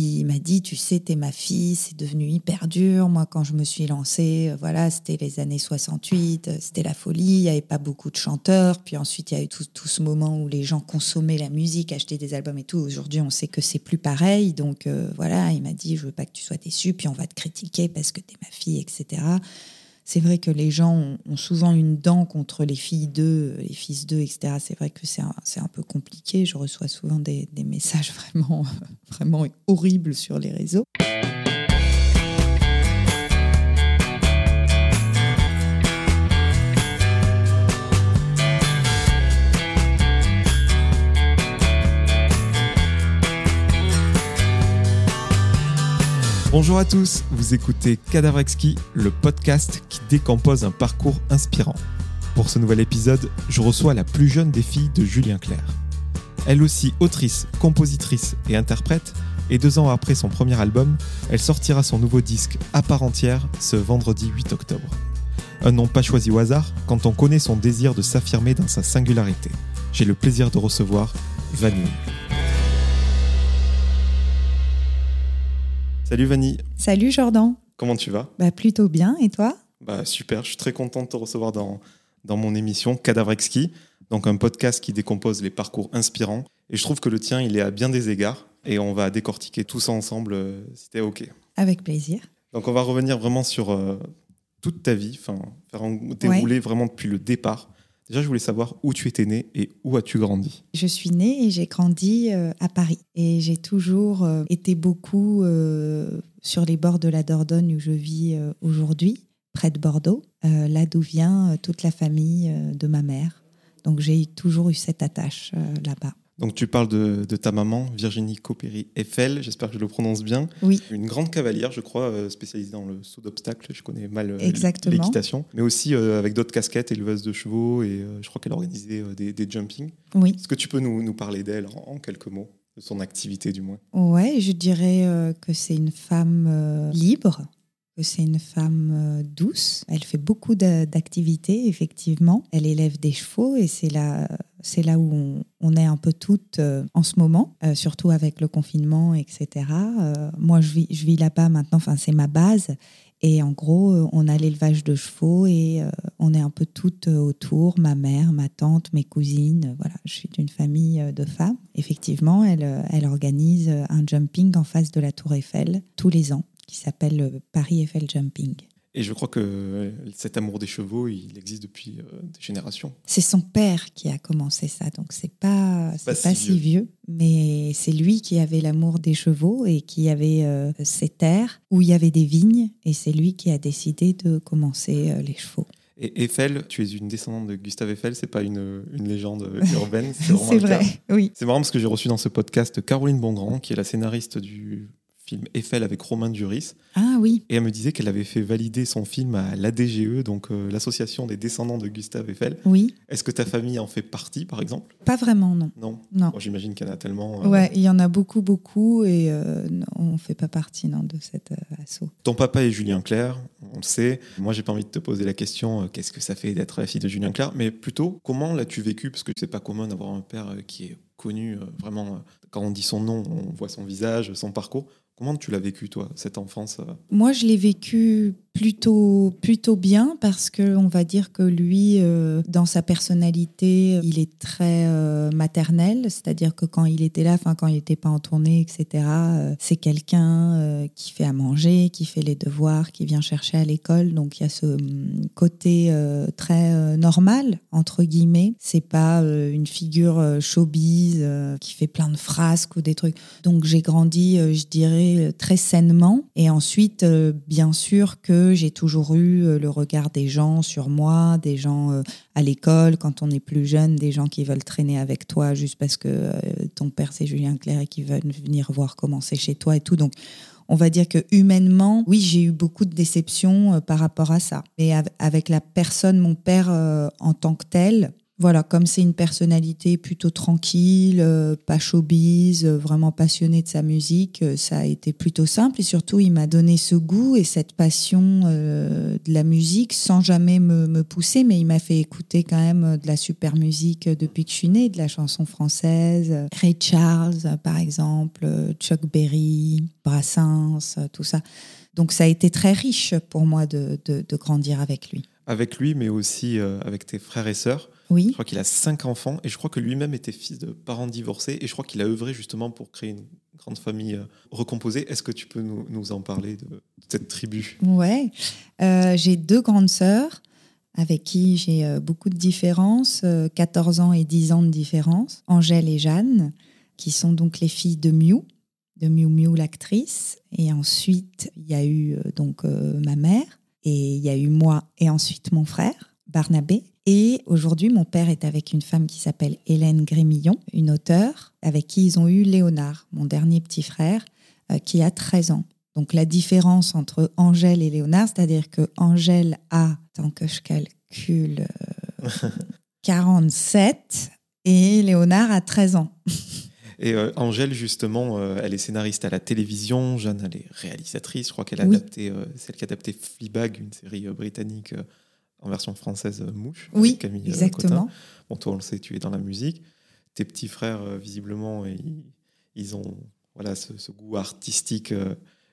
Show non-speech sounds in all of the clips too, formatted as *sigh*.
Il m'a dit, tu sais, t'es ma fille, c'est devenu hyper dur. Moi, quand je me suis lancée, euh, voilà, c'était les années 68, euh, c'était la folie, il n'y avait pas beaucoup de chanteurs. Puis ensuite, il y a eu tout, ce moment où les gens consommaient la musique, achetaient des albums et tout. Aujourd'hui, on sait que c'est plus pareil. Donc euh, voilà, il m'a dit, je veux pas que tu sois déçue, puis on va te critiquer parce que t'es ma fille, etc. C'est vrai que les gens ont, souvent une dent contre les filles d'eux, les fils d'eux, etc. C'est vrai que c'est un, un, peu compliqué. Je reçois souvent des, des messages *laughs* vraiment, vraiment horribles sur les réseaux. Bonjour à tous, vous écoutez Cadavre Exquis, le podcast qui décompose un parcours inspirant. Pour ce nouvel épisode, je reçois la plus jeune des filles de Julien Clerc. Elle aussi autrice, compositrice et interprète, et deux ans après son premier album, elle sortira son nouveau disque à part entière ce vendredi 8 octobre. Un nom pas choisi au hasard quand on connaît son désir de s'affirmer dans sa singularité. J'ai le plaisir de recevoir Vanille. Salut Vanny. Salut Jordan. Comment tu vas? Bah, Plutôt bien, et toi? Bah, Super, je suis très content de te recevoir dans, dans mon émission Cadavre Exquis, donc un podcast qui décompose les parcours inspirants. Et je trouve que le tien, il est à bien des égards, et on va décortiquer tout ça ensemble euh, si t'es OK. Avec plaisir. Donc on va revenir vraiment sur euh, toute ta vie, enfin faire dérouler vraiment depuis le départ. Déjà, je voulais savoir où tu étais née et où as-tu grandi Je suis née et j'ai grandi euh, à Paris. Et j'ai toujours euh, été beaucoup euh, sur les bords de la Dordogne où je vis aujourd'hui, près de Bordeaux, là d'où vient toute la famille de ma mère. Donc j'ai toujours eu cette attache là-bas. Donc tu parles de, ta maman, Virginie Copéry Eiffel, j'espère que je le prononce bien. Oui. Une grande cavalière, je crois, euh, spécialisée dans le saut d'obstacles. Je connais mal euh, l'équitation. Mais aussi euh, avec d'autres casquettes, éleveuse de chevaux, et je crois qu'elle organisait des, des jumping. Oui. Est-ce que tu peux nous, nous parler d'elle en, quelques mots de son activité du moins? Ouais, je dirais que c'est une femme libre, c'est une femme euh, douce. Elle fait beaucoup d'activités, effectivement. Elle élève des chevaux et c'est là, c'est là où on, est un peu toutes euh, en ce moment, euh, surtout avec le confinement, etc. moi, je vis, là-bas maintenant, enfin, c'est ma base. Et en gros, on a l'élevage de chevaux et on est un peu toutes autour, ma mère, ma tante, mes cousines. Voilà, je suis d'une famille de femmes. Effectivement, elle organise un jumping en face de la Tour Eiffel tous les ans qui s'appelle euh, Paris Eiffel Jumping. Et je crois que cet amour des chevaux, il existe depuis euh, des générations. C'est son père qui a commencé ça, donc c'est pas pas, pas si, vieux. mais c'est lui qui avait l'amour des chevaux et qui avait euh, ces terres où il y avait des vignes, et c'est lui qui a décidé de commencer les chevaux. Et Eiffel, tu es une descendante de Gustave Eiffel, c'est pas une, une légende *laughs* urbaine. C'est vrai, oui. C'est marrant parce que j'ai reçu dans ce podcast Caroline Bongrand, qui est la scénariste du film Eiffel avec Romain Duris. Ah oui. Et elle me disait qu'elle avait fait valider son film à l'ADGE, donc euh, l'association des descendants de Gustave Eiffel. Oui. Est-ce que ta famille en fait partie, par exemple? Pas vraiment, non. Non. Non. J'imagine qu'il y en a tellement. Euh, ouais, il y en a beaucoup, beaucoup, et euh, on ne fait pas partie non, de cet assaut. Ton papa est Julien Clerc, on le sait. Moi, j'ai pas envie de te poser la question qu'est-ce que ça fait d'être la fille de Julien Clerc, mais plutôt comment l'as-tu vécu? Parce que c'est pas commun d'avoir un père qui est connu vraiment. Quand on dit son nom, on voit son visage, son parcours. Comment tu l'as vécu, toi, cette enfance euh Moi, je l'ai vécu plutôt, plutôt bien parce que on va dire que lui, euh, dans sa personnalité, il est très euh, maternel, c'est-à-dire que quand il était là, quand il n'était pas en tournée, etc., c'est quelqu'un qui fait à manger, qui fait les devoirs, qui vient chercher à l'école. Donc il y a ce hum, côté très normal entre guillemets. C'est pas une figure showbiz qui fait plein de frasques ou des trucs. Donc j'ai grandi, je dirais euh, très sainement. Et ensuite, euh, bien sûr que j'ai toujours eu euh, le regard des gens sur moi, des gens à l'école, quand on est plus jeune, des gens qui veulent traîner avec toi juste parce que ton père c'est Julien Clerc et qui veulent venir voir comment c'est chez toi et tout. Donc, on va dire que humainement, oui, j'ai eu beaucoup de déceptions par rapport à ça. Mais avec la personne, mon père en tant que tel, Voilà, comme c'est une personnalité plutôt tranquille, euh, pas showbiz, euh, vraiment passionné de sa musique, euh, ça a été plutôt simple. Et surtout, il m'a donné ce goût et cette passion de la musique sans jamais me, me pousser, mais il m'a fait écouter quand même de la super musique depuis que je suis née, de la chanson française, Ray Charles par exemple, Chuck Berry, Brassens, tout ça. Donc ça a été très riche pour moi de, de, de grandir avec lui. Avec lui, mais aussi avec tes frères et sœurs. Oui. Je crois qu'il a cinq enfants et je crois que lui-même était fils de parents divorcés et je crois qu'il a œuvré justement pour créer une grande famille euh, recomposée. Est-ce que tu peux nous, nous, en parler de cette tribu? Ouais, euh, j'ai deux grandes sœurs avec qui j'ai euh, beaucoup de différences, 14 ans et 10 ans de différence, Angèle et Jeanne, qui sont donc les filles de Miu, de Miu Miu l'actrice. Et ensuite, il y a eu donc ma mère, et il y a eu moi et ensuite mon frère, Barnabé. Et aujourd'hui, mon père est avec une femme qui s'appelle Hélène Grémillon, une auteure, avec qui ils ont eu Léonard, mon dernier petit frère, euh, qui a 13 ans. Donc la différence entre Angèle et Léonard, c'est-à-dire que Angèle a, tant que je calcule, *laughs* 47 euh, et Léonard a 13 ans. *laughs* Et euh, Angèle, justement, elle est scénariste à la télévision. Jeanne, elle est réalisatrice. Je crois qu'elle a adapté, c'est elle qui a adapté Fleabag, une série britannique en version française euh, Mouche. Oui, Camille euh, exactement. Bon, toi, on le sait, tu es dans la musique. Tes petits frères, euh, visiblement, ils, ils ont voilà, ce, goût artistique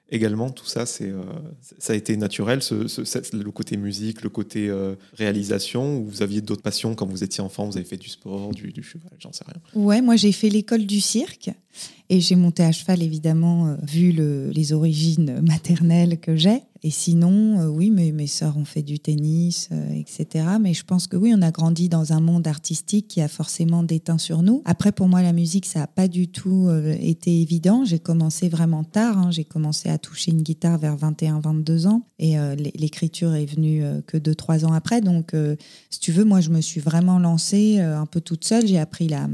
également. Tout ça, c'est, ça a été naturel, ce, le côté musique, le côté réalisation, ou vous aviez d'autres passions quand vous étiez enfant, vous avez fait du sport, du, du cheval, j'en sais rien. Ouais, moi j'ai fait l'école du cirque. Et j'ai monté à cheval, évidemment, vu le, les origines maternelles que j'ai. Et sinon, euh, oui, mes, sœurs ont fait du tennis, euh, etc. Mais je pense que oui, on a grandi dans un monde artistique qui a forcément déteint sur nous. Après, pour moi, la musique, ça n'a pas du tout euh, été évident. J'ai commencé vraiment tard. Hein. J'ai commencé à toucher une guitare vers 21-22 ans. Et l'écriture est venue que 2-3 ans après. Donc, si tu veux, moi, je me suis vraiment lancée un peu toute seule. J'ai appris la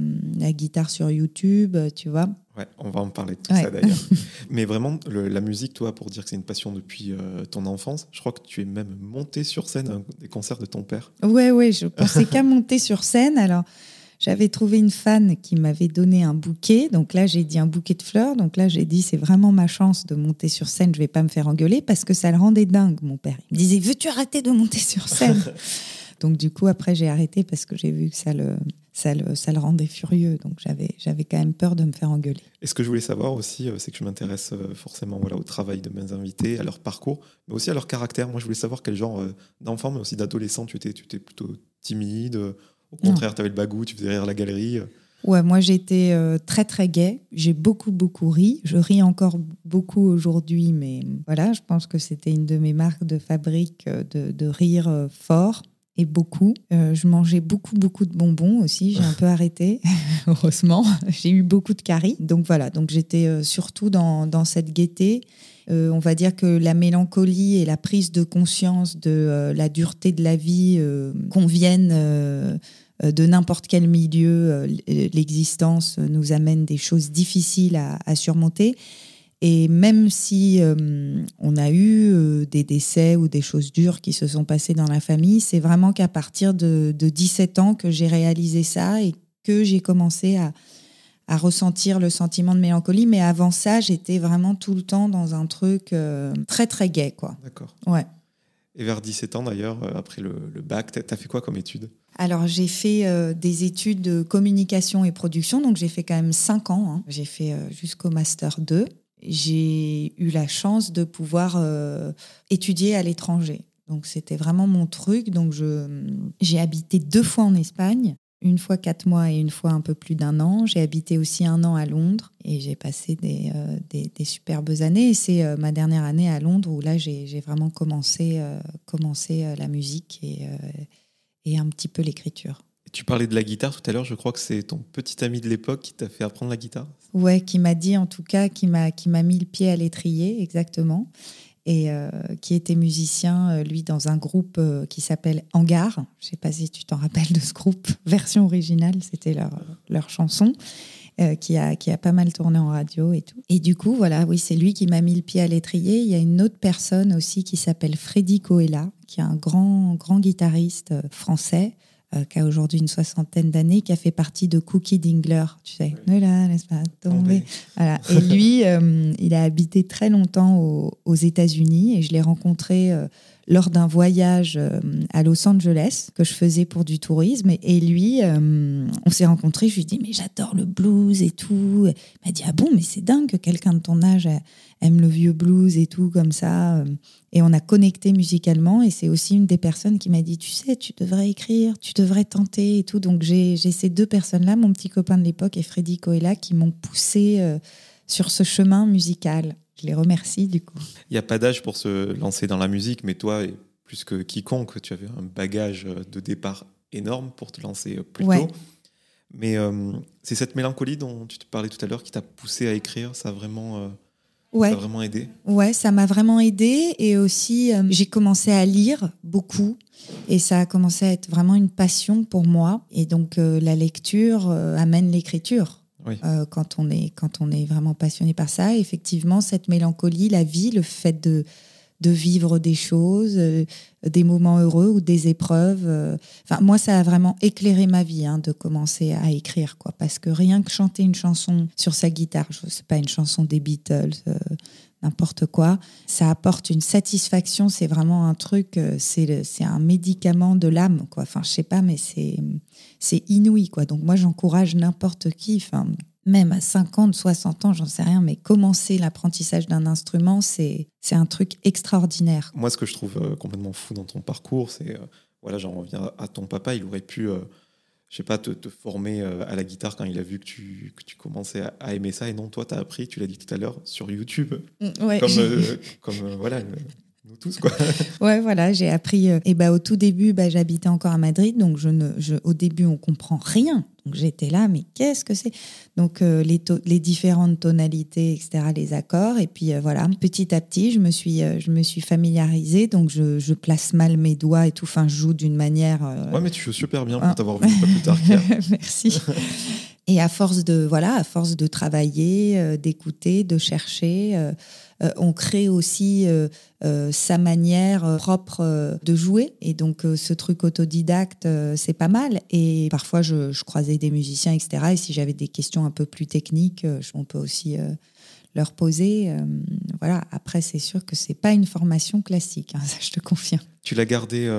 guitare sur YouTube, tu vois. Ouais, on va en parler de tout ça d'ailleurs. *laughs* Mais vraiment, la musique, toi, pour dire que c'est une passion depuis euh, ton enfance, je crois que tu es même monté sur scène à des concerts de ton père. Ouais, ouais, je *laughs* pensais qu'à monter sur scène. Alors, j'avais trouvé une fan qui m'avait donné un bouquet. Donc là, j'ai dit un bouquet de fleurs. Donc là, j'ai dit, c'est vraiment ma chance de monter sur scène. Je vais pas me faire engueuler parce que ça le rendait dingue, mon père. Il me disait, veux-tu arrêter de monter sur scène? *laughs* Donc du coup, après, j'ai arrêté parce que j'ai vu que ça le, ça le, ça le rendait furieux. Donc j'avais, j'avais quand même peur de me faire engueuler. Et ce que je voulais savoir aussi, euh, c'est que je m'intéresse euh, forcément voilà, au travail de mes invités, à leur parcours, mais aussi à leur caractère. Moi, je voulais savoir quel genre euh, d'enfant, mais aussi d'adolescent tu étais. Tu étais plutôt timide, au contraire, tu avais le bagou, tu faisais rire la galerie. Ouais, moi j'étais très très gaie. J'ai beaucoup beaucoup ri. Je ris encore beaucoup aujourd'hui, mais voilà, je pense que c'était une de mes marques de fabrique de, de rire fort et beaucoup. Euh, je mangeais beaucoup, beaucoup de bonbons aussi. J'ai un peu *laughs* arrêté, *laughs* heureusement. *laughs* J'ai eu beaucoup de caries. Donc voilà, donc j'étais euh, surtout dans, dans, cette gaieté. Euh, on va dire que la mélancolie et la prise de conscience de la dureté de la vie conviennent de n'importe quel milieu. L'existence nous amène des choses difficiles à, à surmonter. Et même si euh, on a eu euh, des décès ou des choses dures qui se sont passées dans la famille, c'est vraiment qu'à partir de, 17 ans que j'ai réalisé ça et que j'ai commencé à, ressentir le sentiment de mélancolie. Mais avant ça, j'étais vraiment tout le temps dans un truc euh, très, très gai. quoi. D'accord. Ouais. Et vers 17 ans d'ailleurs, après le, bac, tu as fait quoi comme études alors j'ai fait des études de communication et production, donc j'ai fait quand même 5 ans. Hein. J'ai fait jusqu'au master 2 j'ai eu la chance de pouvoir euh, étudier à l'étranger. Donc c'était vraiment mon truc. Donc j'ai habité deux fois en Espagne, une fois quatre mois et une fois un peu plus d'un an. J'ai habité aussi un an à Londres et j'ai passé des, euh, superbes années. Et c'est euh, ma dernière année à Londres où là j'ai vraiment commencé, la musique et un petit peu l'écriture. Tu parlais de la guitare tout à l'heure, je crois que c'est ton petit ami de l'époque qui t'a fait apprendre la guitare. Ouais, qui m'a dit en tout cas, qui m'a qui m'a mis le pied à l'étrier exactement, et euh, qui était musicien euh, lui dans un groupe euh, qui s'appelle Hangar. Je sais pas si tu t'en rappelles de ce groupe, *laughs* version originale, c'était leur leur chanson. qui, a, qui a pas mal tourné en radio et tout. Et du coup, voilà, oui, c'est lui qui m'a mis le pied à l'étrier. Il y a une autre personne aussi qui s'appelle Freddy Coella, qui est un grand, grand guitariste français, euh, qui a aujourd'hui une soixantaine d'années, qui a fait partie de Cookie Dingler, tu sais. Ne la laisse pas? Tomber. Voilà. *laughs* Et lui, euh, il a habité très longtemps aux, aux États-Unis et je l'ai rencontré euh, lors d'un voyage euh, à Los Angeles que je faisais pour du tourisme. Et, lui, euh, on s'est rencontrés. Je lui ai dit, mais j'adore le blues et tout. Il m'a dit, ah bon, mais c'est dingue que quelqu'un de ton âge aime le vieux blues et tout, comme ça. Et on a connecté musicalement. Et c'est aussi une des personnes qui m'a dit, tu sais, tu devrais écrire, tu devrais tenter et tout. Donc j'ai ces deux personnes-là, mon petit copain de l'époque et Freddy Coella, qui m'ont poussé euh, sur ce chemin musical. Je les remercie du coup. Il n'y a pas d'âge pour se lancer dans la musique, mais toi, plus que quiconque, tu avais un bagage de départ énorme pour te lancer plus Ouais. tôt. Mais euh, c'est cette mélancolie dont tu te parlais tout à l'heure qui t'a poussé à écrire, ça a vraiment, euh, Ouais. ça a vraiment aidé? Ouais, ça m'a vraiment aidé et aussi euh, j'ai commencé à lire beaucoup et ça a commencé à être vraiment une passion pour moi et donc euh, la lecture euh, amène l'écriture. Euh, quand on est quand on est vraiment passionné par ça, effectivement cette mélancolie, la vie, le fait de de vivre des choses, euh, des moments heureux ou des épreuves. euh, moi, ça a vraiment éclairé ma vie hein, de commencer à écrire, quoi. Parce que rien que chanter une chanson sur sa guitare, je sais pas une chanson des Beatles, n'importe quoi, ça apporte une satisfaction. C'est vraiment un truc, c'est un médicament de l'âme, quoi. Enfin, je sais pas, mais c'est c'est inouï, quoi. Donc moi, j'encourage n'importe qui, enfin, même à 50, 60 ans, j'en sais rien, mais commencer l'apprentissage d'un instrument, c'est c'est un truc extraordinaire. Moi, ce que je trouve euh, complètement fou dans ton parcours, c'est, euh, voilà, j'en reviens à ton papa, il aurait pu, euh, je sais pas, te, te former euh, à la guitare quand il a vu que tu, que tu commençais à, à aimer ça. Et non, toi, tu as appris, tu l'as dit tout à l'heure, sur YouTube, Ouais, comme, *laughs* comme voilà, nous tous, quoi. *laughs* Ouais, voilà, j'ai appris. euh, et bah, au tout début, bah, j'habitais encore à Madrid, donc je ne, je, au début, on comprend rien. Donc j'étais là, mais qu'est-ce que c'est? Donc euh, les, différentes tonalités, etc., les accords. Et puis euh, voilà, petit à petit, je me suis, euh, je me suis familiarisée. Donc je, je place mal mes doigts et tout. Enfin, je joue d'une manière. Ouais, mais tu joues super bien pour t'avoir vu pas plus tard. *laughs* Merci. *laughs* Et à force de voilà, à force de travailler, euh, d'écouter, de chercher, euh, euh, on crée aussi sa manière propre de jouer. Et donc ce truc autodidacte, c'est pas mal. Et parfois je, croisais des musiciens, etc. Et si j'avais des questions un peu plus techniques, on peut aussi leur poser. voilà. Après, c'est sûr que c'est pas une formation classique. hein, *laughs* ça, je te confirme. Tu l'as gardé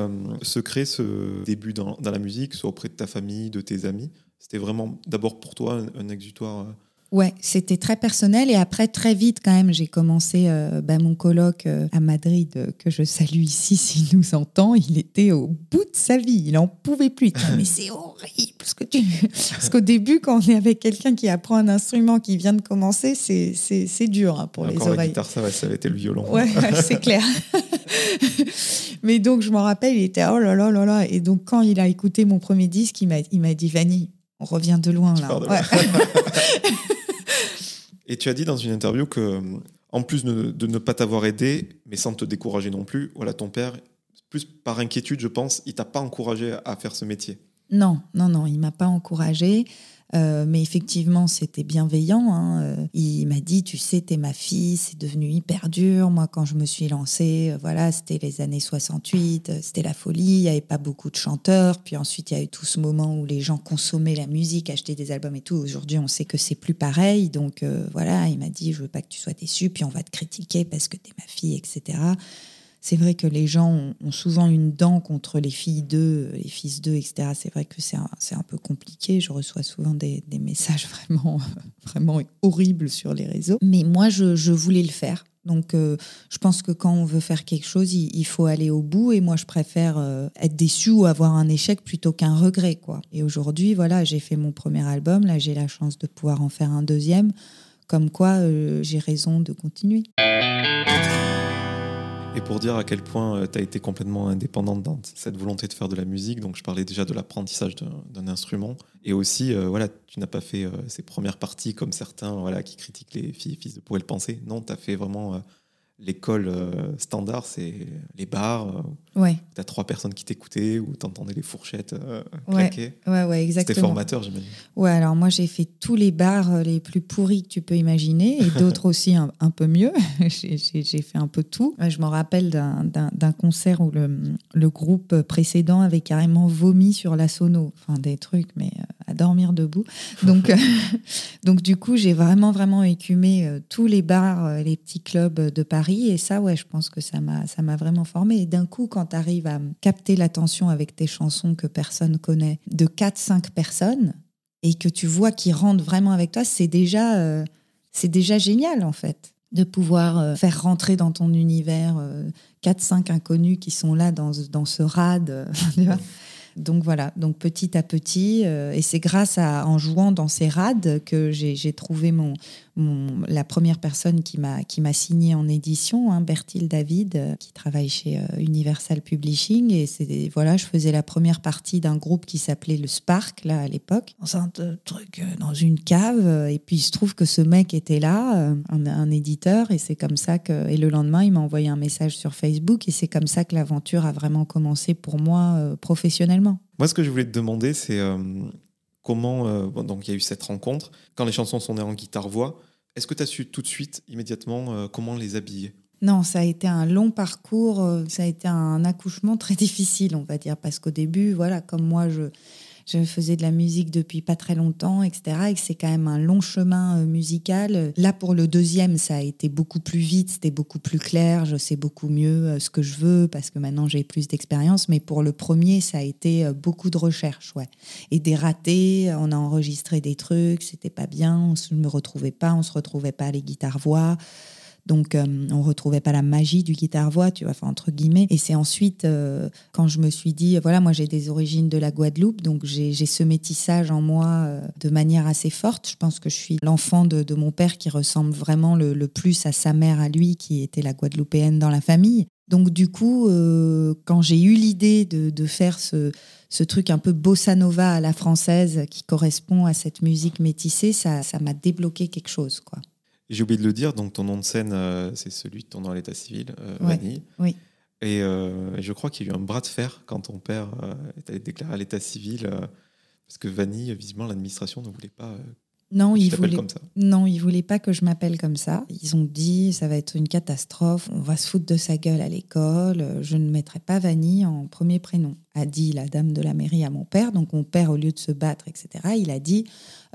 secret, ce début dans la musique, soit auprès de ta famille, de tes amis? C'était vraiment d'abord pour toi un, un exutoire. euh, Ouais, c'était très personnel et après très vite quand même, j'ai commencé euh, bah, mon colloque euh, à Madrid euh, que je salue ici *laughs* s'il nous entend. Il était au bout de sa vie, il en pouvait plus. Mais c'est horrible ce que tu. Parce qu'au début, quand on est avec quelqu'un qui apprend un instrument qui vient de commencer, c'est c'est c'est dur hein, pour les Encore la oreilles. guitare, ça va, ça avait été le violon. Ouais, c'est clair. *laughs* Mais donc, je m'en rappelle, il était oh là là là là. Et donc, quand il a écouté mon premier disque, il m'a il m'a dit Vanny, on revient de loin là. pars de Ouais. *laughs* *laughs* Et tu as dit dans une interview que, euh, en plus de, de ne pas t'avoir aidé, mais sans te décourager non plus, voilà, ton père, plus par inquiétude, je pense, il t'a pas encouragé à faire ce métier. Non, non, non, il m'a pas encouragé. Euh, mais effectivement, c'était bienveillant. hein. Euh, Il m'a dit, tu sais, t'es ma fille, c'est devenu hyper dur. Moi, quand je me suis lancée, euh, voilà, c'était les années 68, euh, c'était la folie. Il y avait pas beaucoup de chanteurs. Puis ensuite, il y a eu tout ce moment où les gens consommaient la musique, achetaient des albums et tout. Aujourd'hui, on sait que c'est plus pareil. Donc euh, voilà, il m'a dit, je veux pas que tu sois déçue. Puis on va te critiquer parce que t'es ma fille, etc. C'est vrai que les gens ont, souvent une dent contre les filles d'eux, les fils d'eux, etc. C'est vrai que c'est un, un peu compliqué. Je reçois souvent des, messages *laughs* vraiment, vraiment horribles sur les réseaux. Mais moi, je, je voulais le faire. Donc, euh, je pense que quand on veut faire quelque chose, il, faut aller au bout. Et moi, je préfère euh, être déçu ou avoir un échec plutôt qu'un regret. Et aujourd'hui, voilà, j'ai fait mon premier album. Là, j'ai la chance de pouvoir en faire un deuxième. Comme quoi, euh, j'ai raison de continuer. Et pour dire à quel point tu as été complètement indépendante dans cette volonté de faire de la musique, donc je parlais déjà de l'apprentissage d'un instrument, et aussi, euh, voilà, tu n'as pas fait euh, ces premières parties comme certains voilà, qui critiquent les filles et fils de pourraient le penser. Non, tu as fait vraiment euh, l'école euh, standard, c'est les bars. euh, Ouais, Tu as trois personnes qui t'écoutaient ou tu entendais les fourchettes euh, Ouais, claquer. ouais, ouais, C'était exactement. formateur, j'imagine. Ouais, alors moi j'ai fait tous les bars euh, les plus pourris que tu peux imaginer et d'autres *laughs* aussi un, un peu mieux. *laughs* J'ai- fait un peu tout. Je me rappelle d'un- concert où le, le groupe précédent avait carrément vomi sur la sono. Enfin, des trucs, mais à dormir debout. *laughs* Donc, donc du coup, j'ai vraiment, vraiment écumé tous les bars, les petits clubs de Paris. Et ça, ouais, je pense que ça m'a ça m'a vraiment formé. Et d'un coup, quand tu arrives à capter l'attention avec tes chansons que personne connaît de 4-5 personnes, et que tu vois qu'ils rentrent vraiment avec toi, c'est déjà, euh, c'est déjà génial en fait de pouvoir euh, faire rentrer dans ton univers euh, 4-5 inconnus qui sont là dans, dans ce rad. *laughs* donc voilà, donc petit à petit, euh, et c'est grâce à en jouant dans ces rades que j'ai trouvé mon, la première personne qui m'a qui signé en édition, hein, Bertil David, euh, qui travaille chez euh, Universal Publishing, et voilà, je faisais la première partie d'un groupe qui s'appelait le Spark là à l'époque, dans un truc dans une cave, et puis il se trouve que ce mec était là, un, éditeur, et c'est comme ça que et le lendemain il m'a envoyé un message sur Facebook, et c'est comme ça que l'aventure a vraiment commencé pour moi euh, Moi, ce que je voulais te demander, c'est euh, comment. euh, bon, donc, il y a eu cette rencontre. Quand les chansons sont nées en guitare-voix, est-ce que tu as su tout de suite, immédiatement, euh, comment les habiller? Non, ça a été un long parcours, ça a été un accouchement très *laughs* difficile, on va dire, parce qu'au début, voilà, comme moi, je, je faisais de la musique depuis pas très longtemps, etc., et c'est quand même un long chemin euh, musical. Là, pour le deuxième, ça a été beaucoup plus vite, c'était beaucoup plus clair, je sais beaucoup mieux euh, ce que je veux, parce que maintenant j'ai plus d'expérience, mais pour le premier, ça a été euh, beaucoup de recherche, ouais. Et des ratés, on a enregistré des trucs, c'était pas bien, on se me retrouvait pas, on se retrouvait pas les guitares-voix. Donc, euh, on retrouvait pas la magie du guitare-voix, tu vois, enfin, entre guillemets. Et c'est ensuite, euh, quand je me suis dit, voilà, moi j'ai des origines de la Guadeloupe, donc j'ai ce métissage en moi euh, de manière assez forte. Je pense que je suis l'enfant de, mon père qui ressemble vraiment le, plus à sa mère, à lui, qui était la Guadeloupéenne dans la famille. Donc, du coup, euh, quand j'ai eu l'idée de, faire ce, truc un peu bossa nova à la française qui correspond à cette musique métissée, ça m'a débloqué quelque chose, quoi. J'ai oublié de le dire, donc ton nom de scène, euh, c'est celui de ton nom à l'état civil, euh, Ouais, Vanille. oui. Et euh, je crois qu'il y a eu un bras de fer quand ton père est allé déclarer à l'état civil, parce que Vanille, visiblement, l'administration ne voulait pas Non, que tu il t'appelles voulait comme ça. Non, ils voulaient pas que je m'appelle comme ça. Ils ont dit ça va être une catastrophe, on va se foutre de sa gueule à l'école, je ne mettrai pas Vanille en premier prénom, a dit la dame de la mairie à mon père. Donc mon père, au lieu de se battre, etc., il a dit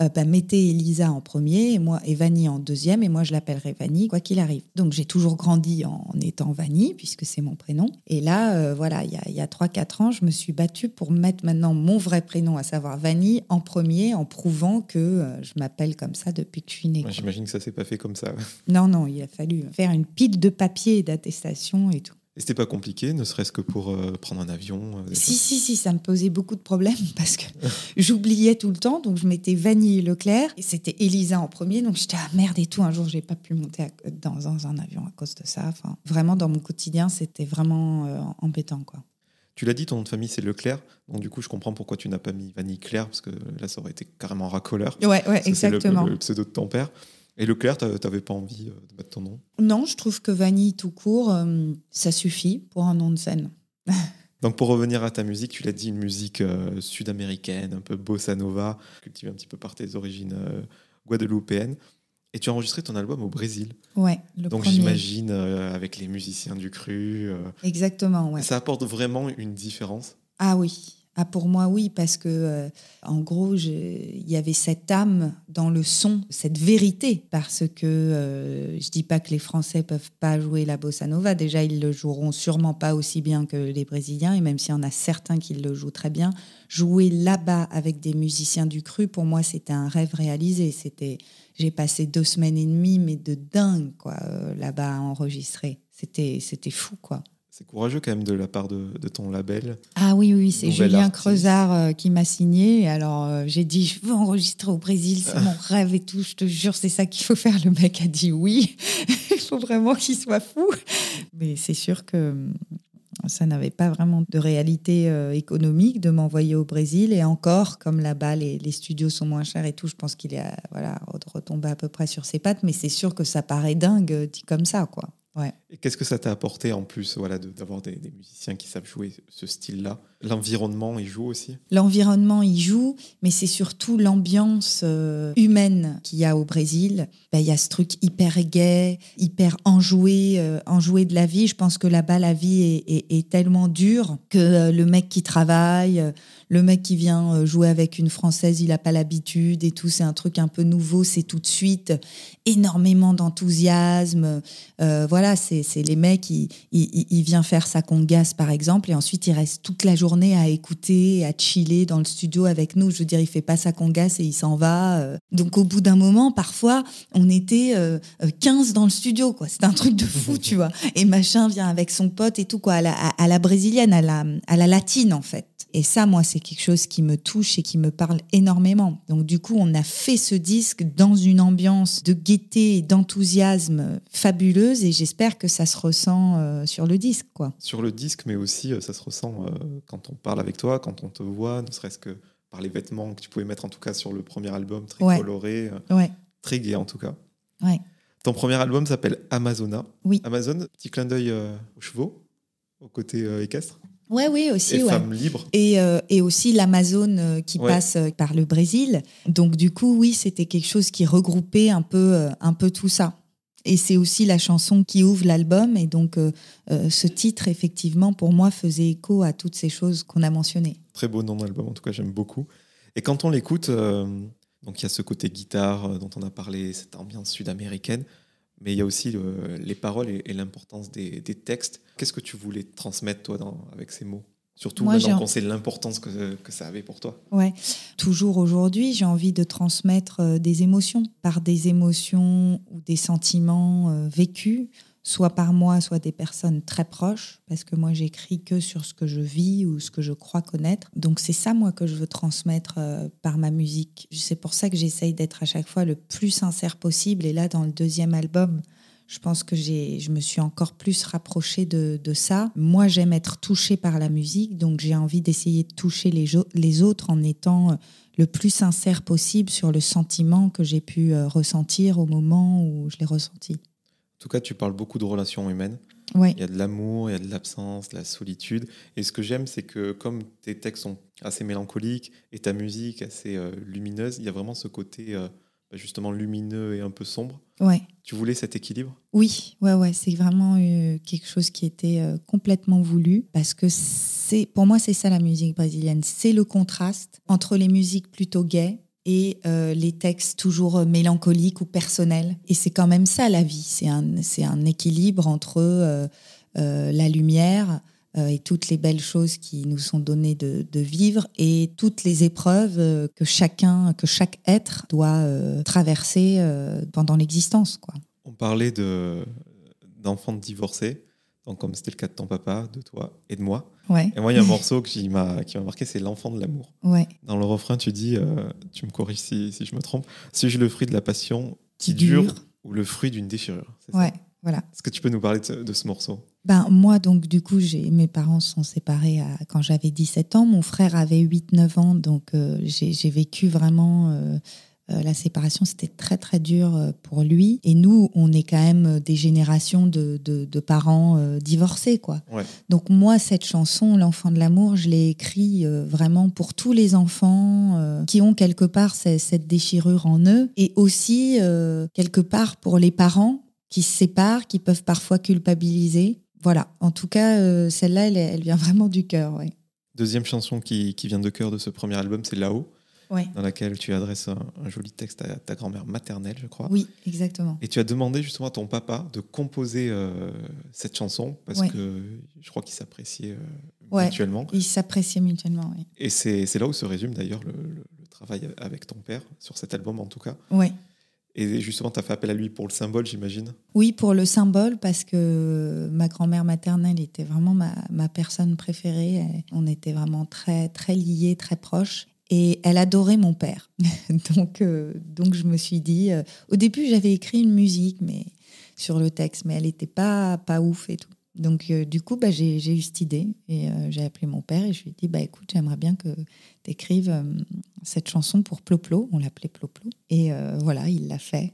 euh, bah, mettez Elisa en premier et moi et Vanille en deuxième et moi je l'appellerai Vanille quoi qu'il arrive. Donc j'ai toujours grandi en étant Vanille puisque c'est mon prénom. Et là, euh, voilà, il y a, a 3-4 ans, je me suis battue pour mettre maintenant mon vrai prénom, à savoir Vanille, en premier, en prouvant que euh, je m'appelle comme ça depuis que je suis née. Ouais. J'imagine que ça s'est pas fait comme ça. Non, non, il a fallu faire une pile de papier et d'attestation et tout. Et c'était pas compliqué, ne serait-ce que pour euh, prendre un avion. euh, Si, si, si, ça me posait beaucoup de problèmes *laughs* parce que *laughs* j'oubliais tout le temps. Donc, je mettais Vanille Leclerc et c'était Elisa en premier. Donc, j'étais, ah merde et tout. Un jour, j'ai pas pu monter à- dans, dans un avion à cause de ça. Enfin, vraiment, dans mon quotidien, c'était vraiment euh, embêtant, quoi. Tu l'as dit, ton nom de famille c'est Leclerc. Donc du coup, je comprends pourquoi tu n'as pas mis Vanille Claire, parce que là, ça aurait été carrément racoleur. Ouais, ouais, que c'est le- exactement. Le, pseudo de ton père. Et Leclerc, t'a- t'avais pas envie euh, de mettre ton nom? Non, je trouve que Vanille tout court, euh, ça suffit pour un nom de scène. *laughs* Donc pour revenir à ta musique, tu l'as dit, une musique euh, sud-américaine, un peu bossa nova, cultivée un petit peu par tes origines euh, guadeloupéennes. Et tu as enregistré ton album au Brésil. Ouais, le Donc j'imagine avec les musiciens du cru. Exactement, ouais. Ça apporte vraiment une différence? Ah oui. Ah pour moi oui parce que euh, en gros il y avait cette âme dans le son, cette vérité parce que euh, je dis pas que les Français peuvent pas jouer la bossa nova. Déjà ils le joueront sûrement pas aussi bien que les Brésiliens et même s'il y en a certains qui le jouent très bien, jouer là-bas avec des musiciens du cru pour moi c'était un rêve réalisé. C'était j'ai passé deux semaines et demie mais de dingue quoi euh, là-bas à enregistrer. C'était c'était fou quoi. C'est courageux quand même de la part de, de ton label. Ah oui, oui, c'est Julien artiste. Creusard euh, qui m'a signé. Alors euh, j'ai dit, je veux enregistrer au Brésil, c'est mon *laughs* rêve et tout. Je te jure, c'est ça qu'il faut faire. Le mec a dit oui. *laughs* Il faut vraiment qu'il soit fou. Mais c'est sûr que euh, ça n'avait pas vraiment de réalité euh, économique de m'envoyer au Brésil. Et encore, comme là-bas, les, les studios sont moins chers et tout, je pense qu'il est voilà, retombé à peu près sur ses pattes. Mais c'est sûr que ça paraît dingue dit comme ça, quoi. Ouais. Qu'est-ce que ça t'a apporté en plus voilà, d'avoir des, musiciens qui savent jouer ce style-là? L'environnement, il joue aussi? L'environnement, il joue, mais c'est surtout l'ambiance euh, humaine qu'il y a au Brésil. Ben, il y a ce truc hyper gai, hyper enjoué, euh, enjoué de la vie. Je pense que là-bas, la vie est, tellement dure que euh, le mec qui travaille, le mec qui vient jouer avec une Française, il n'a pas l'habitude et tout. C'est un truc un peu nouveau, c'est tout de suite énormément d'enthousiasme. voilà, c'est les mecs, il, il, vient faire sa congasse, par exemple, et ensuite il reste toute la journée à écouter, à chiller dans le studio avec nous. Je veux dire, il fait pas sa congasse et il s'en va. Euh. Donc au bout d'un moment, parfois, on était 15 euh, dans le studio, quoi. C'est un truc de fou, *laughs* tu vois. Et machin vient avec son pote et tout, quoi, à la, à la brésilienne, à la, à la latine, en fait. Et ça, moi, c'est quelque chose qui me touche et qui me parle énormément. Donc, du coup, on a fait ce disque dans une ambiance de gaieté et d'enthousiasme fabuleuse et j'espère que ça se ressent euh, sur le disque, quoi. Sur le disque, mais aussi, euh, ça se ressent euh, quand on parle avec toi, quand on te voit, ne serait-ce que par les vêtements que tu pouvais mettre, en tout cas, sur le premier album, très coloré, très gai, en tout cas. Ouais. Ton premier album s'appelle Amazona. Oui. Amazon, petit clin d'œil aux chevaux, au côté équestre. Ouais, oui, aussi. Et ouais. femmes libres. Et, euh, et aussi l'Amazone qui passe par le Brésil. Donc, du coup, oui, c'était quelque chose qui regroupait un peu, un peu tout ça. Et c'est aussi la chanson qui ouvre l'album. Et donc, ce titre, effectivement, pour moi, faisait écho à toutes ces choses qu'on a mentionnées. Très beau nom d'album, en tout cas, j'aime beaucoup. Et quand on l'écoute, donc il y a ce côté guitare dont on a parlé, cette ambiance sud-américaine mais il y a aussi les paroles et, l'importance des, textes. Qu'est-ce que tu voulais transmettre, toi, avec ces mots? Surtout maintenant qu'on sait l'importance que, que, ça avait pour toi. Ouais, toujours aujourd'hui, j'ai envie de transmettre euh, des émotions, par des émotions ou des sentiments euh, vécus soit par moi, soit des personnes très proches, parce que moi j'écris que sur ce que je vis ou ce que je crois connaître. Donc c'est ça moi que je veux transmettre euh, par ma musique. C'est pour ça que j'essaye d'être à chaque fois le plus sincère possible. Et là, dans le deuxième album, je pense que je me suis encore plus rapprochée de, ça. Moi, j'aime être touchée par la musique, donc j'ai envie d'essayer de toucher les, les autres en étant euh, le plus sincère possible sur le sentiment que j'ai pu euh, ressentir au moment où je l'ai ressenti. En tout cas, tu parles beaucoup de relations humaines. Il y a de l'amour, il y a de l'absence, de la solitude. Et ce que j'aime, c'est que comme tes textes sont assez mélancoliques et ta musique assez euh, lumineuse, il y a vraiment ce côté euh, bah, justement lumineux et un peu sombre. Ouais. Tu voulais cet équilibre? Oui, ouais, ouais. C'est vraiment euh, quelque chose qui était complètement voulu parce que c'est, pour moi, c'est ça la musique brésilienne. C'est le contraste entre les musiques plutôt gaies et euh, les textes toujours euh, mélancoliques ou personnels. Et c'est quand même ça la vie, c'est un, c'est un équilibre entre euh, la lumière et toutes les belles choses qui nous sont données de, vivre et toutes les épreuves que chacun, que chaque être doit traverser pendant l'existence. Quoi. On parlait de, d'enfants divorcés, donc comme c'était le cas de ton papa, de toi et de moi. Et moi, il y a un morceau qui m'a qui m'a marqué, c'est l'enfant de l'amour. Ouais. Dans le refrain, tu dis, euh, tu me corriges si, si, je me trompe, suis-je le fruit de la passion qui, dure, ou le fruit d'une déchirure? Ouais, voilà. Est-ce que tu peux nous parler de ce, morceau? Ben, Moi, donc, du coup, mes parents sont séparés à, quand j'avais 17 ans. Mon frère avait 8-9 ans, donc euh, j'ai vécu vraiment euh, euh, la séparation, c'était très très dur pour lui. Et nous, on est quand même des générations de, de, parents euh, divorcés, quoi. Donc moi, cette chanson, L'enfant de l'amour, je l'ai écrit vraiment pour tous les enfants qui ont quelque part cette déchirure en eux, et aussi quelque part pour les parents qui se séparent, qui peuvent parfois culpabiliser. Voilà. En tout cas, celle-là, elle, vient vraiment du cœur. Ouais. Deuxième chanson qui, qui vient de cœur de ce premier album, c'est Là-haut dans laquelle tu adresses un, joli texte à ta grand-mère maternelle, je crois. Oui, exactement. Et tu as demandé justement à ton papa de composer euh, cette chanson parce que je crois qu'ils s'appréciaient euh, mutuellement. Ils s'appréciaient mutuellement, oui. Et c'est là où se résume d'ailleurs le, travail avec ton père, sur cet album en tout cas. Oui. Et justement, tu as fait appel à lui pour le symbole, j'imagine Oui, pour le symbole, parce que ma grand-mère maternelle était vraiment ma, personne préférée. On était vraiment très, très liés, très proches. Et elle adorait mon père. *laughs* donc, euh, donc je me suis dit, euh, au début j'avais écrit une musique mais sur le texte, mais elle n'était pas, pas ouf et tout. Donc euh, du coup, bah, j'ai eu cette idée et j'ai appelé mon père et je lui ai dit, bah, écoute, j'aimerais bien que tu écrives cette chanson pour Ploplo. On l'appelait Ploplo. Et voilà, il l'a fait.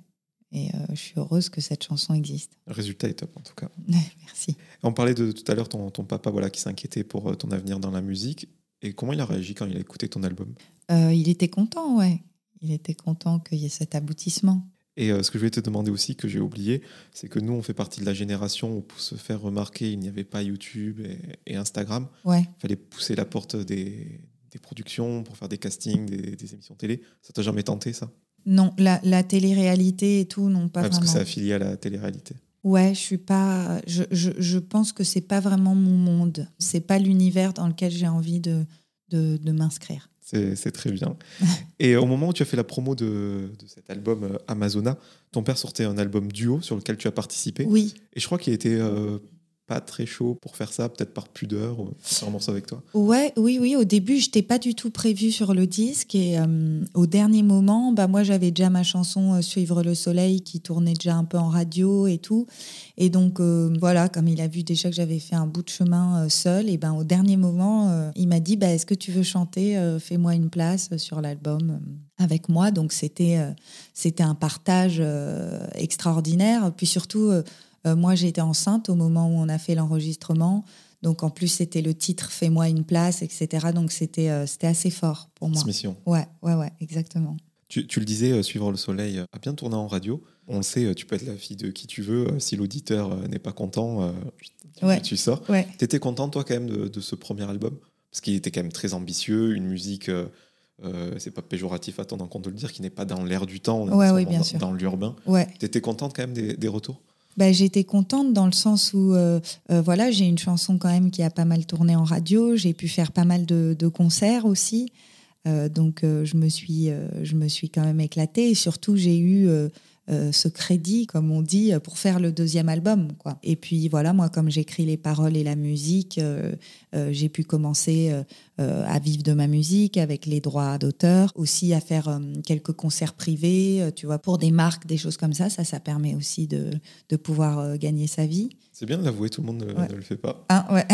Et je suis heureuse que cette chanson existe. Le résultat est top en tout cas. *laughs* Merci. On parlait de tout à l'heure ton, ton papa voilà, qui s'inquiétait pour ton avenir dans la musique. Et comment il a réagi quand il a écouté ton album? Il était content, ouais. Il était content qu'il y ait cet aboutissement. Et ce que je voulais te demander aussi, que j'ai oublié, c'est que nous, on fait partie de la génération où pour se faire remarquer, il n'y avait pas YouTube et, Instagram. Ouais. Il fallait pousser la porte des, des productions pour faire des castings, des, des émissions télé. Ça t'a jamais tenté, ça? Non, la, la télé-réalité et tout, non, pas vraiment. Parce que c'est affilié à la télé-réalité. Ouais, je suis pas. Je, je, je pense que c'est pas vraiment mon monde. C'est pas l'univers dans lequel j'ai envie de, de, de m'inscrire. C'est très bien. *laughs* Et au moment où tu as fait la promo de, de cet album euh, Amazona, ton père sortait un album duo sur lequel tu as participé. Oui. Et je crois qu'il était euh, très chaud pour faire ça, peut-être par pudeur, ou faire un morceau avec toi. Ouais, oui, oui. Au début, je n'étais pas du tout prévu sur le disque. Et euh, au dernier moment, bah, moi, j'avais déjà ma chanson euh, Suivre le soleil qui tournait déjà un peu en radio et tout. Et donc, euh, voilà, comme il a vu déjà que j'avais fait un bout de chemin euh, seul, et ben au dernier moment, euh, il m'a dit bah, Est-ce que tu veux chanter euh, Fais-moi une place sur l'album avec moi. Donc, c'était c'était un partage extraordinaire. Puis surtout, moi, j'étais enceinte au moment où on a fait l'enregistrement. Donc, en plus, c'était le titre Fais-moi une place, etc. Donc, c'était c'était assez fort pour moi. Transmission. Ouais, ouais, ouais, exactement. Tu, tu le disais, Suivre le soleil a bien tourné en radio. On le sait, tu peux être la fille de qui tu veux. Si l'auditeur n'est pas content, ouais. tu sors. Ouais. Tu étais contente, toi, quand même, de, de ce premier album? Parce qu'il était quand même très ambitieux, une musique, euh, c'est pas péjoratif à ton encontre de le dire, qui n'est pas dans l'air du temps, on est ouais, ouais, bien dans, sûr. dans l'urbain. Ouais. Tu étais contente quand même des, des retours? Bah, J'étais contente dans le sens où euh, euh, voilà, j'ai une chanson quand même qui a pas mal tourné en radio, j'ai pu faire pas mal de, concerts aussi. Euh, donc je, me suis, je me suis quand même éclatée et surtout j'ai eu euh, ce crédit, comme on dit, pour faire le deuxième album. Quoi. Et puis voilà, moi, comme j'écris les paroles et la musique, euh, euh, j'ai pu commencer à vivre de ma musique avec les droits d'auteur, aussi à faire quelques concerts privés, tu vois, pour des marques, des choses comme ça. Ça, ça permet aussi de, de pouvoir gagner sa vie. C'est bien de l'avouer, tout le monde ne, ouais. ne le fait pas. Ah, ouais.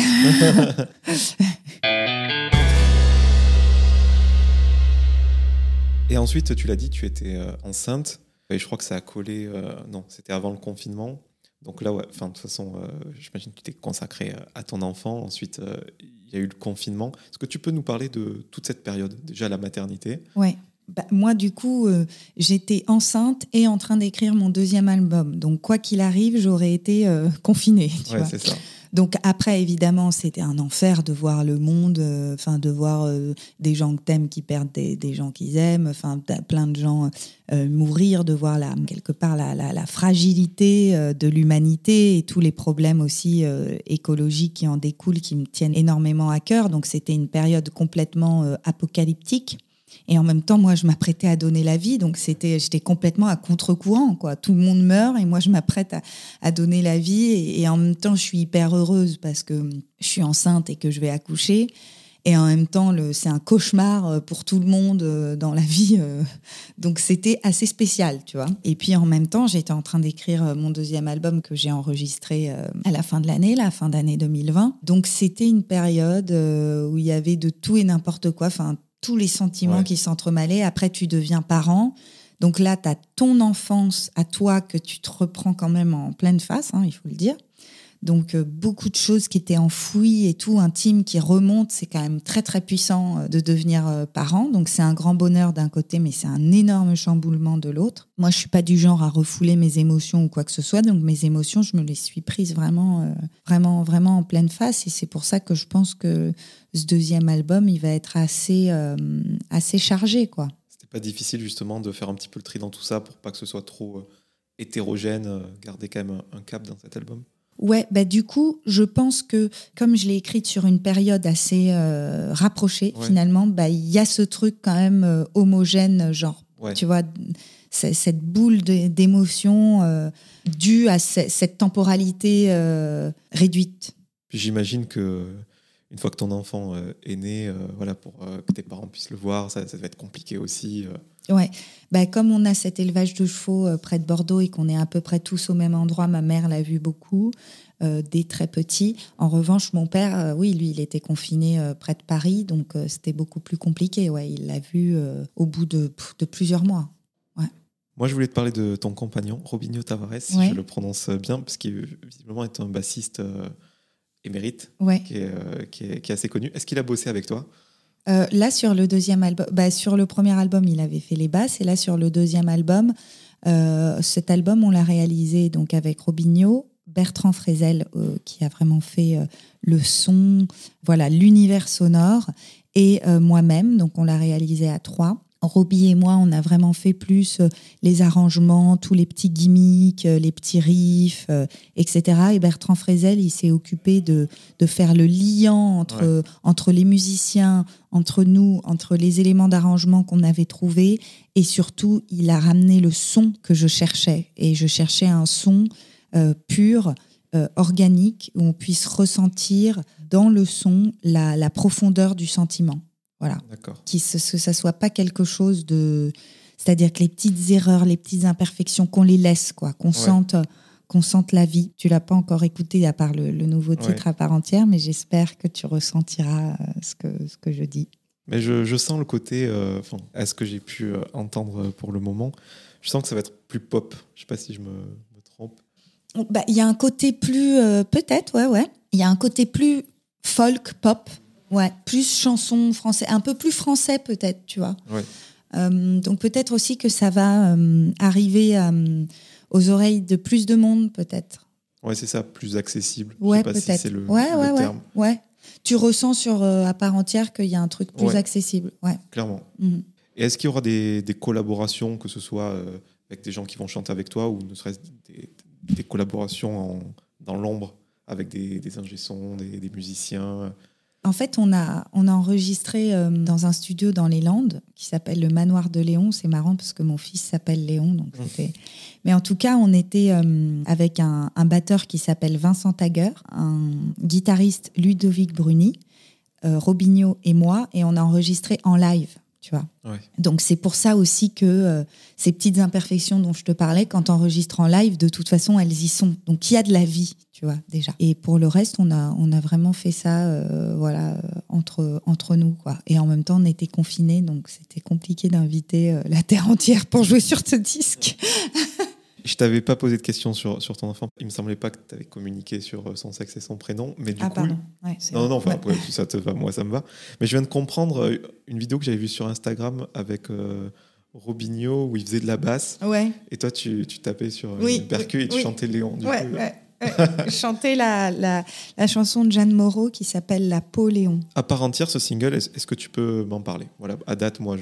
*laughs* et ensuite, tu l'as dit, tu étais enceinte. Et je crois que ça a collé. Euh, non, c'était avant le confinement. Donc là, ouais, de toute façon, euh, j'imagine que tu t'es consacré à ton enfant. Ensuite, euh, il y a eu le confinement. Est-ce que tu peux nous parler de toute cette période Déjà la maternité? Ouais. Bah, moi, du coup, euh, j'étais enceinte et en train d'écrire mon deuxième album. Donc, quoi qu'il arrive, j'aurais été confinée. Tu ouais, vois. c'est ça. Donc après, évidemment, c'était un enfer de voir le monde, enfin de voir euh, des gens que t'aimes qui perdent des, gens qu'ils aiment, enfin plein de gens euh, mourir, de voir la, quelque part la, la, la fragilité euh, de l'humanité et tous les problèmes aussi euh, écologiques qui en découlent, qui me tiennent énormément à cœur. Donc c'était une période complètement euh, apocalyptique. Et en même temps, moi, je m'apprêtais à donner la vie, donc c'était, j'étais complètement à contre-courant, quoi. Tout le monde meurt et moi, je m'apprête à, donner la vie. Et, en même temps, je suis hyper heureuse parce que je suis enceinte et que je vais accoucher. Et en même temps, c'est un cauchemar pour tout le monde dans la vie. Donc, c'était assez spécial, tu vois. Et puis, en même temps, j'étais en train d'écrire mon deuxième album que j'ai enregistré à la fin de l'année, la fin d'année 2020. Donc, c'était une période où il y avait de tout et n'importe quoi. Enfin, tous les sentiments Ouais. qui s'entremêlaient. Après, tu deviens parent. Donc là, tu as ton enfance à toi que tu te reprends quand même en pleine face, hein, il faut le dire. Donc euh, beaucoup de choses qui étaient enfouies et tout, intimes, qui remontent. C'est quand même très, très puissant euh, de devenir euh, parent. Donc c'est un grand bonheur d'un côté, mais c'est un énorme chamboulement de l'autre. Moi, je suis pas du genre à refouler mes émotions ou quoi que ce soit. Donc mes émotions, je me les suis prises vraiment, vraiment, vraiment en pleine face. Et c'est pour ça que je pense que ce deuxième album, il va être assez, assez chargé, quoi. C'était pas difficile justement de faire un petit peu le tri dans tout ça pour pas que ce soit trop hétérogène, garder quand même un cap dans cet album? Ouais, bah du coup, je pense que comme je l'ai écrite sur une période assez euh, rapprochée, Ouais. finalement, bah il y a ce truc quand même euh, homogène, genre, Ouais. tu vois, cette boule de- d'émotion euh, due à ce- cette temporalité réduite. J'imagine que une fois que ton enfant euh, est né, euh, voilà, pour euh, que tes parents puissent le voir, ça, ça va être compliqué aussi. Ouais, bah, comme on a cet élevage de chevaux euh, près de Bordeaux et qu'on est à peu près tous au même endroit, ma mère l'a vu beaucoup, euh, dès très petit. En revanche, mon père, euh, oui, lui, il était confiné près de Paris, donc c'était beaucoup plus compliqué. Ouais, il l'a vu au bout de, plusieurs mois. Moi, je voulais te parler de ton compagnon, Robinho Tavares, si Ouais. je le prononce bien, parce qu'il visiblement est un bassiste émérite, Ouais. qui est, euh, qui est- qui est assez connu. Est-ce qu'il a bossé avec toi? Euh, là, sur le deuxième album, bah, sur le premier album, il avait fait les basses, et là, sur le deuxième album, euh, cet album, on l'a réalisé donc avec Robinho, Bertrand Frézel, euh, qui a vraiment fait le son, voilà, l'univers sonore, et moi-même, donc on l'a réalisé à trois. Roby et moi, on a vraiment fait plus euh, les arrangements, tous les petits gimmicks, euh, les petits riffs, euh, etc. Et Bertrand Frézel, il s'est occupé de, de faire le liant entre, Ouais. entre les musiciens, entre nous, entre les éléments d'arrangement qu'on avait trouvés. Et surtout, il a ramené le son que je cherchais. Et je cherchais un son euh, pur, euh, organique, où on puisse ressentir dans le son la, la profondeur du sentiment. Voilà. D'accord. qui que ça soit pas quelque chose de c'est-à-dire que les petites erreurs les petites imperfections qu'on les laisse quoi qu'on sente qu'on sente la vie. Tu l'as pas encore écouté à part le, le nouveau titre à part entière mais j'espère que tu ressentiras euh, ce que ce que je dis. Mais je, je sens le côté, euh, enfin, à ce que j'ai pu euh, entendre pour le moment, je sens que ça va être plus pop. Je sais pas si je me, me trompe. Bah, il y a un côté plus euh, peut-être ouais ouais. Il y a un côté plus folk pop ouais plus chanson français un peu plus français peut-être tu vois Ouais. Euh, donc peut-être aussi que ça va euh, arriver euh, aux oreilles de plus de monde peut-être Ouais, c'est ça, plus accessible. ouais si peut-être le, ouais le ouais terme, ouais tu ressens sur à part entière qu'il y a un truc plus Ouais. accessible ouais clairement. Mhm. Et est-ce qu'il y aura des, des collaborations, que ce soit avec des gens qui vont chanter avec toi ou ne serait-ce des, des collaborations en- dans l'ombre avec des, des ingé des, des musiciens En fait, on a, on a enregistré euh, dans un studio dans les Landes qui s'appelle le Manoir de Léon. C'est marrant parce que mon fils s'appelle Léon. Donc Mmh. c'était... Mais en tout cas, on était euh, avec un, un batteur qui s'appelle Vincent Tager, un guitariste Ludovic Bruni, euh, Robinho et moi, et on a enregistré en live, tu vois. Ouais. Donc c'est pour ça aussi que euh, ces petites imperfections dont je te parlais, quand on enregistre en live, de toute façon, elles y sont. Donc il y a de la vie, tu vois, déjà. Et pour le reste, on a, on a vraiment fait ça, euh, voilà, euh, entre, entre nous, quoi. Et en même temps, on était confinés, donc c'était compliqué d'inviter euh, la terre entière pour jouer sur ce disque. *laughs* Je t'avais pas posé de questions sur, sur ton enfant. Il me semblait pas que tu avais communiqué sur euh, son sexe et son prénom. Mais du ah, coup, pardon. Ouais, Non, non, enfin, Ouais. ça te va, moi, ça me va. Mais je viens de comprendre euh, une vidéo que j'avais vue sur Instagram avec euh, Robinho où il faisait de la basse. Ouais, Et toi, tu, tu tapais sur euh, Oui, une percu et tu oui. chantais Léon. Du ouais, coup, ouais, ouais. *laughs* Chanter la, la, la chanson de Jeanne Moreau qui s'appelle La peau Léon. À part entière, ce single, est-ce que tu peux m'en parler? Voilà, à date, moi,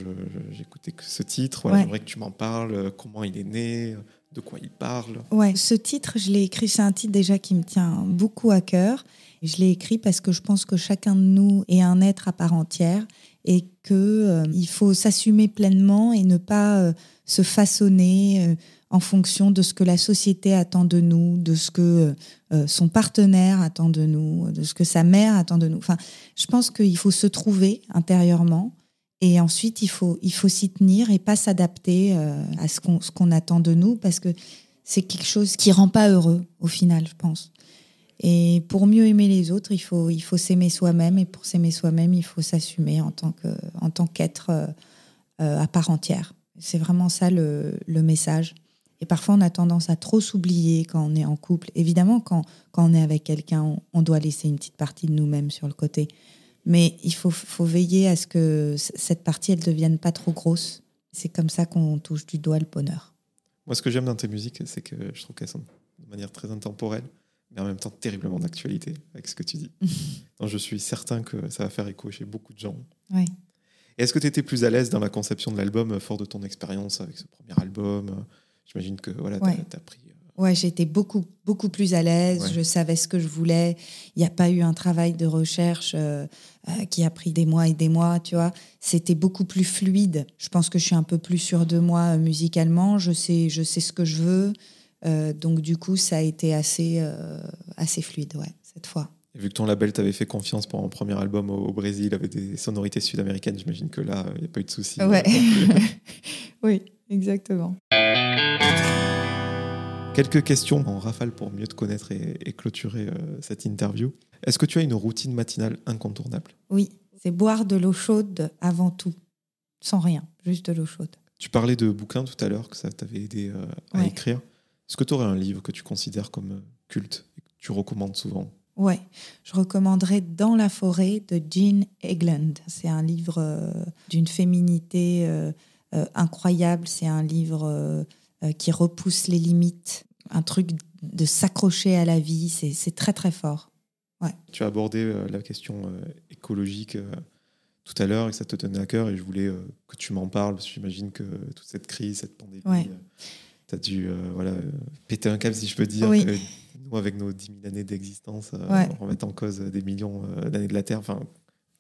j'écoutais que ce titre. Voilà, Ouais. J'aimerais que tu m'en parles. Comment il est né De quoi il parle Ouais, ce titre, je l'ai écrit, c'est un titre déjà qui me tient beaucoup à cœur. Je l'ai écrit parce que je pense que chacun de nous est un être à part entière et que euh, il faut s'assumer pleinement et ne pas euh, se façonner euh, en fonction de ce que la société attend de nous, de ce que euh, son partenaire attend de nous, de ce que sa mère attend de nous. Enfin, je pense qu'il faut se trouver intérieurement et ensuite il faut il faut s'y tenir et pas s'adapter euh, à ce qu'on ce qu'on attend de nous parce que c'est quelque chose qui rend pas heureux au final, je pense. Et pour mieux aimer les autres, il faut, il faut s'aimer soi-même. Et pour s'aimer soi-même, il faut s'assumer en tant que, en tant qu'être euh, euh, à part entière. C'est vraiment ça le, le message. Et parfois, on a tendance à trop s'oublier quand on est en couple. Évidemment, quand, quand on est avec quelqu'un, on, on doit laisser une petite partie de nous-mêmes sur le côté. Mais il faut, faut veiller à ce que cette partie, elle ne devienne pas trop grosse. C'est comme ça qu'on touche du doigt le bonheur. Moi, ce que j'aime dans tes musiques, c'est que je trouve qu'elles sont de manière très intemporelle, mais en même temps terriblement d'actualité avec ce que tu dis. *laughs* Donc, je suis certain que ça va faire écho chez beaucoup de gens. Ouais. Et Est-ce que tu étais plus à l'aise dans la conception de l'album, euh, fort de ton expérience avec ce premier album euh, J'imagine que voilà, tu Ouais. as, pris. Ouais, j'étais beaucoup, beaucoup plus à l'aise. Ouais. Je savais ce que je voulais. Il n'y a pas eu un travail de recherche euh, euh, qui a pris des mois et des mois, tu vois. C'était beaucoup plus fluide. Je pense que je suis un peu plus sûre de moi euh, musicalement. Je sais, je sais ce que je veux. Donc, du coup, ça a été assez, assez fluide, ouais, cette fois. Et vu que ton label t'avait fait confiance pour un premier album au, au Brésil avec des sonorités sud-américaines, j'imagine que là, il n'y a pas eu de souci. Ouais. *laughs* oui, exactement. Quelques questions en rafale pour mieux te connaître et, et clôturer euh, cette interview. Est-ce que tu as une routine matinale incontournable? Oui, c'est boire de l'eau chaude avant tout. Sans rien, juste de l'eau chaude. Tu parlais de bouquins tout à l'heure, que ça t'avait aidé euh, à Ouais. écrire. Est-ce que tu aurais un livre que tu considères comme euh, culte et que tu recommandes souvent? Ouais, je recommanderais Dans la forêt de Jean Egland. C'est un livre euh, d'une féminité euh, incroyable. C'est un livre qui repousse les limites, un truc de s'accrocher à la vie. C'est très très fort. Tu as abordé euh, la question euh, écologique euh, tout à l'heure et que ça te tenait à cœur et je voulais que tu m'en parles parce que j'imagine que toute cette crise, cette pandémie, Ouais. tu as dû voilà, péter un câble si je peux dire. Oui. que nous, avec nos 10 000 années d'existence, Ouais. on remet en cause des millions d'années de la Terre. Enfin,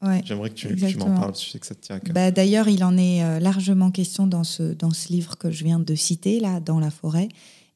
Ouais. J'aimerais que tu, tu m'en parles, parce que je sais que ça te tient à cœur. Bah, D'ailleurs, il en est largement question dans ce, dans ce livre que je viens de citer, là, dans la forêt.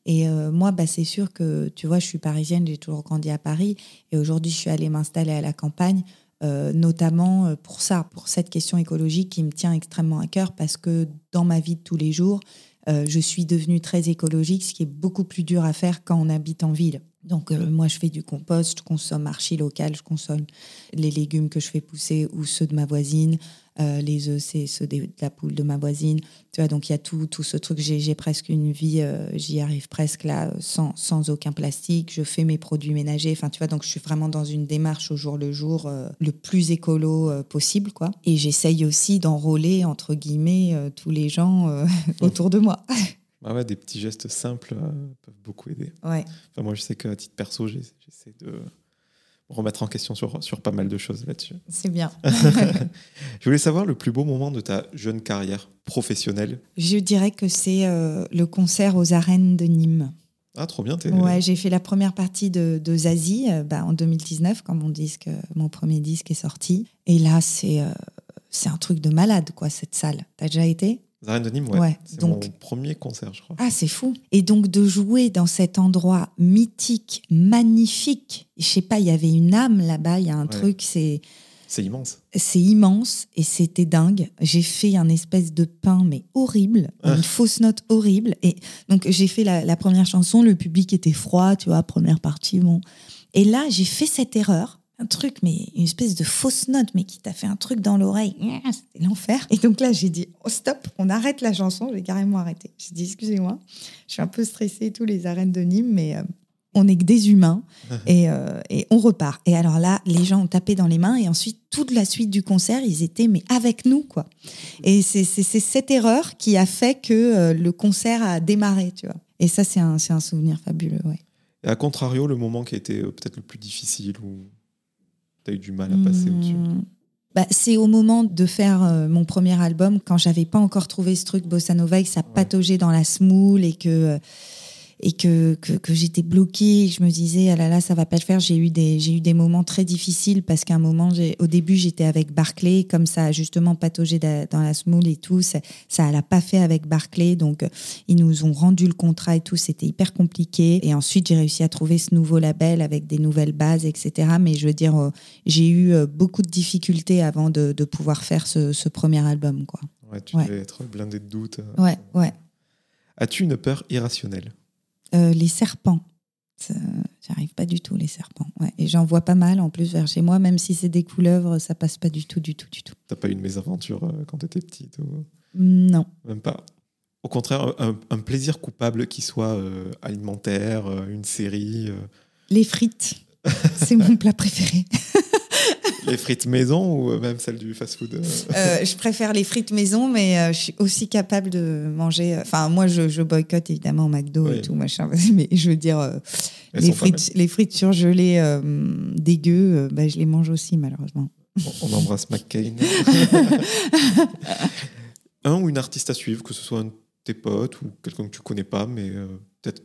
Et euh, moi, bah, c'est sûr que, tu vois, je suis parisienne, j'ai toujours grandi à Paris. Et aujourd'hui, je suis allée m'installer à la campagne, euh, notamment euh, pour ça, pour cette question écologique qui me tient extrêmement à cœur, parce que dans ma vie de tous les jours, je suis devenue très écologique, ce qui est beaucoup plus dur à faire quand on habite en ville. Donc, moi, je fais du compost, je consomme archi local, je consomme les légumes que je fais pousser ou ceux de ma voisine. Euh, les œufs, c'est ceux de la poule de ma voisine. Tu vois, donc il y a tout, tout ce truc. J'ai presque une vie, euh, j'y arrive presque là, sans, sans aucun plastique. Je fais mes produits ménagers. Enfin, tu vois, donc je suis vraiment dans une démarche au jour le jour, euh, le plus écolo possible, quoi. Et j'essaye aussi d'enrôler, entre guillemets, tous les gens *laughs* autour de moi. *laughs* Ah ouais, des petits gestes simples peuvent beaucoup aider. Ouais. Enfin, moi, je sais qu'à titre perso, j'essaie de remettre en question sur, sur pas mal de choses là-dessus. C'est bien. *laughs* *laughs* Je voulais savoir le plus beau moment de ta jeune carrière professionnelle. Je dirais que c'est euh, le concert aux arènes de Nîmes. Ah, trop bien. t'es- Ouais, j'ai fait la première partie de, de Zazie euh, bah, en 2019, quand mon, disque, euh, mon premier disque est sorti. Et là, c'est euh, c'est un truc de malade, quoi, cette salle. T'as déjà été? Arènes de Nîmes, ouais. Ouais, C'est donc- mon premier concert, je crois. Ah, c'est fou. Et donc, de jouer dans cet endroit mythique, magnifique. Je sais pas, il y avait une âme là-bas, il y a un Ouais. truc, c'est C'est immense. c'est immense et c'était dingue. J'ai fait un espèce de pain, mais horrible, Ah. une fausse note horrible. Et donc, j'ai fait la, la première chanson, le public était froid, tu vois, première partie, bon. Et là, j'ai fait cette erreur. Un truc, mais une espèce de fausse note, mais qui t'a fait un truc dans l'oreille. C'était l'enfer. Et donc là, j'ai dit, oh, stop, on arrête la chanson. J'ai carrément arrêté. J'ai dit, excusez-moi, je suis un peu stressée, et tout, les arènes de Nîmes, mais euh, on n'est que des humains *laughs* et, euh, et on repart. Et alors là, les gens ont tapé dans les mains et ensuite, toute la suite du concert, ils étaient mais avec nous, quoi. Et c'est cette erreur qui a fait que euh, le concert a démarré, tu vois. Et ça, c'est un, un souvenir fabuleux, ouais. Et à contrario, le moment qui a été peut-être le plus difficile ou tu as eu du mal à passer au-dessus. Hmm. Bah, c'est au moment de faire euh, mon premier album, quand j'avais pas encore trouvé ce truc bossa nova et que ça Ouais. pataugeait dans la smoule et que euh, et que, que, que j'étais bloquée, et que je me disais ah là là ça va pas le faire. J'ai eu des j'ai eu des moments très difficiles parce qu'à un moment au début j'étais avec Barclay comme ça a justement pataugé da- dans la smoule et tout ça ça l'a pas fait avec Barclay donc ils nous ont rendu le contrat et tout c'était hyper compliqué et ensuite j'ai réussi à trouver ce nouveau label avec des nouvelles bases etc. Mais je veux dire euh, j'ai eu euh, beaucoup de difficultés avant de, de pouvoir faire ce, ce premier album quoi. Ouais, tu Ouais. devais être plein de doutes. euh. Ouais ouais. As-tu une peur irrationnelle? Euh, les serpents. J'arrive pas du tout, les serpents. Ouais. Et j'en vois pas mal en plus vers chez moi, même si c'est des couleuvres, ça passe pas du tout, du tout, du tout. T'as pas eu de mésaventure euh, quand tu étais petite ou... Non. Même pas? Au contraire, un, un plaisir coupable qui soit euh, alimentaire, une série, Les frites, *laughs* c'est mon plat préféré. *laughs* les frites maison ou même celles du fast-food? euh. Je préfère les frites maison, mais euh, je suis aussi capable de manger. euh, Enfin, moi, je, je boycotte évidemment McDo Oui. et tout machin, *laughs* mais je veux dire, les frites, les frites surgelées euh, dégueu, bah, je les mange aussi malheureusement. mal. On, embrasse McCain. *laughs* un ou une artiste à suivre, que ce soit un de tes potes ou quelqu'un que tu connais pas, mais euh, peut-être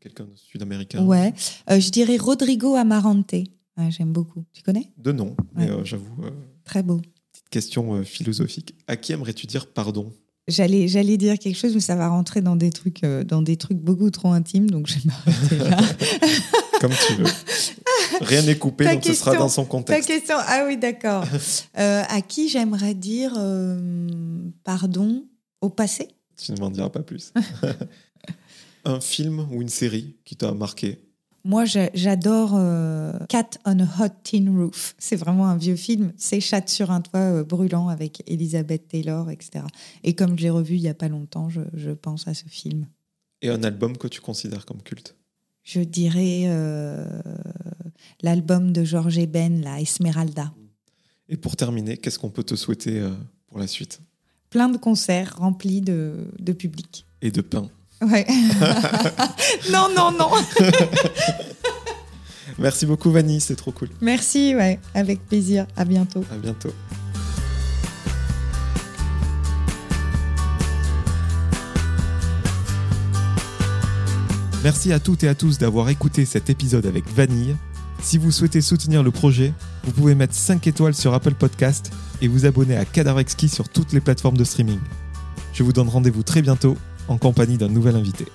quelqu'un de sud-américain? Ouais, Euh, je dirais Rodrigo Amarante. Ouais, J'aime beaucoup. Tu connais? De nom, mais Ouais. euh, j'avoue, euh, Très beau. petite question euh, philosophique. À qui aimerais-tu dire pardon? J'allais, j'allais dire quelque chose, mais ça va rentrer dans des trucs, dans des trucs beaucoup trop intimes, donc je vais m'arrêter là. *laughs* Comme tu veux. Rien n'est coupé, Ta donc ce sera dans son Ta contexte. question, ah oui, d'accord. *laughs* Euh, à qui j'aimerais dire euh, pardon au passé? Tu ne m'en diras pas plus. *laughs* un film ou une série qui t'a marqué Moi, j'adore euh, Cat on a Hot Tin Roof. C'est vraiment un vieux film. C'est Chat sur un toit euh, brûlant avec Elizabeth Taylor, etc. Et comme j'ai revu il n'y a pas longtemps, je, pense à ce film. Et un album que tu considères comme culte? Je dirais euh, l'album de Georges Eben, la Esmeralda. Et pour terminer, qu'est-ce qu'on peut te souhaiter pour la suite? Plein de concerts remplis de, de public. Et de pain. Ouais. *laughs* non, non, non. *laughs* Merci beaucoup, Vanny, c'est trop cool. Merci, ouais, avec plaisir. À bientôt. À bientôt. Merci à toutes et à tous d'avoir écouté cet épisode avec Vanille. Si vous souhaitez soutenir le projet, vous pouvez mettre 5 étoiles sur Apple Podcast et vous abonner à Cadavrexki sur toutes les plateformes de streaming. Je vous donne rendez-vous très bientôt en compagnie d'un nouvel invité.